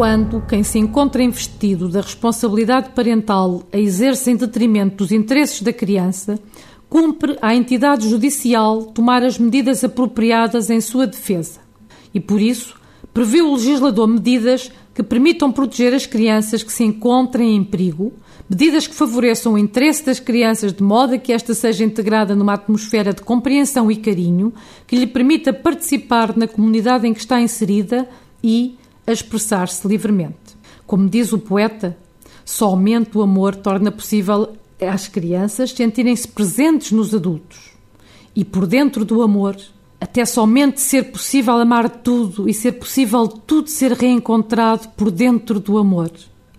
quando quem se encontra investido da responsabilidade parental a exerce em detrimento dos interesses da criança, cumpre à entidade judicial tomar as medidas apropriadas em sua defesa. E por isso, prevê o legislador medidas que permitam proteger as crianças que se encontrem em perigo, medidas que favoreçam o interesse das crianças de modo a que esta seja integrada numa atmosfera de compreensão e carinho, que lhe permita participar na comunidade em que está inserida e a expressar-se livremente. Como diz o poeta, somente o amor torna possível às crianças sentirem-se presentes nos adultos. E por dentro do amor, até somente ser possível amar tudo e ser possível tudo ser reencontrado por dentro do amor.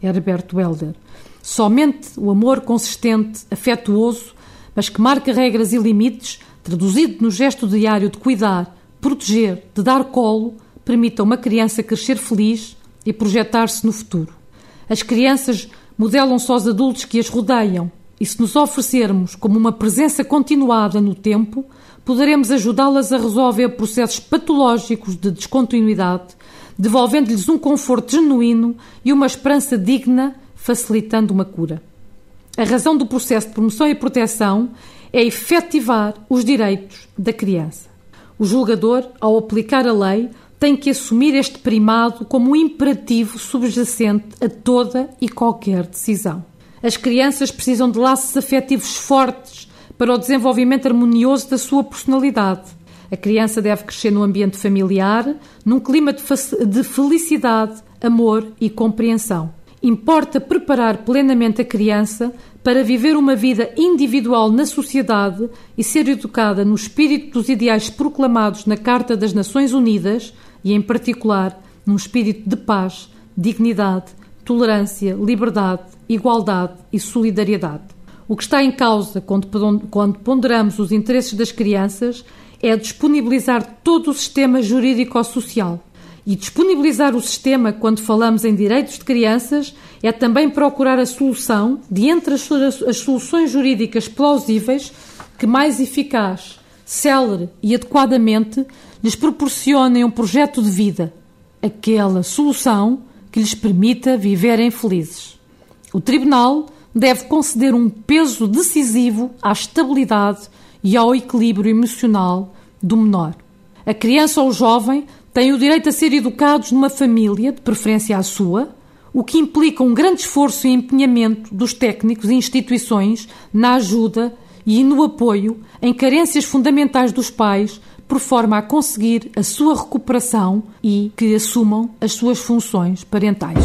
Herbert Welder. Somente o amor consistente, afetuoso, mas que marca regras e limites, traduzido no gesto diário de cuidar, proteger, de dar colo, permita a uma criança crescer feliz e projetar-se no futuro. As crianças modelam só os adultos que as rodeiam, e se nos oferecermos como uma presença continuada no tempo, poderemos ajudá-las a resolver processos patológicos de descontinuidade, devolvendo-lhes um conforto genuíno e uma esperança digna, facilitando uma cura. A razão do processo de promoção e proteção é efetivar os direitos da criança. O julgador, ao aplicar a lei, tem que assumir este primado como um imperativo subjacente a toda e qualquer decisão. As crianças precisam de laços afetivos fortes para o desenvolvimento harmonioso da sua personalidade. A criança deve crescer no ambiente familiar, num clima de felicidade, amor e compreensão. Importa preparar plenamente a criança para viver uma vida individual na sociedade e ser educada no espírito dos ideais proclamados na Carta das Nações Unidas, e, em particular, num espírito de paz, dignidade, tolerância, liberdade, igualdade e solidariedade. O que está em causa quando ponderamos os interesses das crianças é disponibilizar todo o sistema jurídico-social. E disponibilizar o sistema, quando falamos em direitos de crianças, é também procurar a solução de entre as, soluções jurídicas plausíveis que mais eficaz, célere e adequadamente lhes proporcionem um projeto de vida, aquela solução que lhes permita viverem felizes. O Tribunal deve conceder um peso decisivo à estabilidade e ao equilíbrio emocional do menor. A criança ou o jovem têm o direito a ser educados numa família, de preferência a sua, o que implica um grande esforço e empenhamento dos técnicos e instituições na ajuda e no apoio em carências fundamentais dos pais por forma a conseguir a sua recuperação e que assumam as suas funções parentais.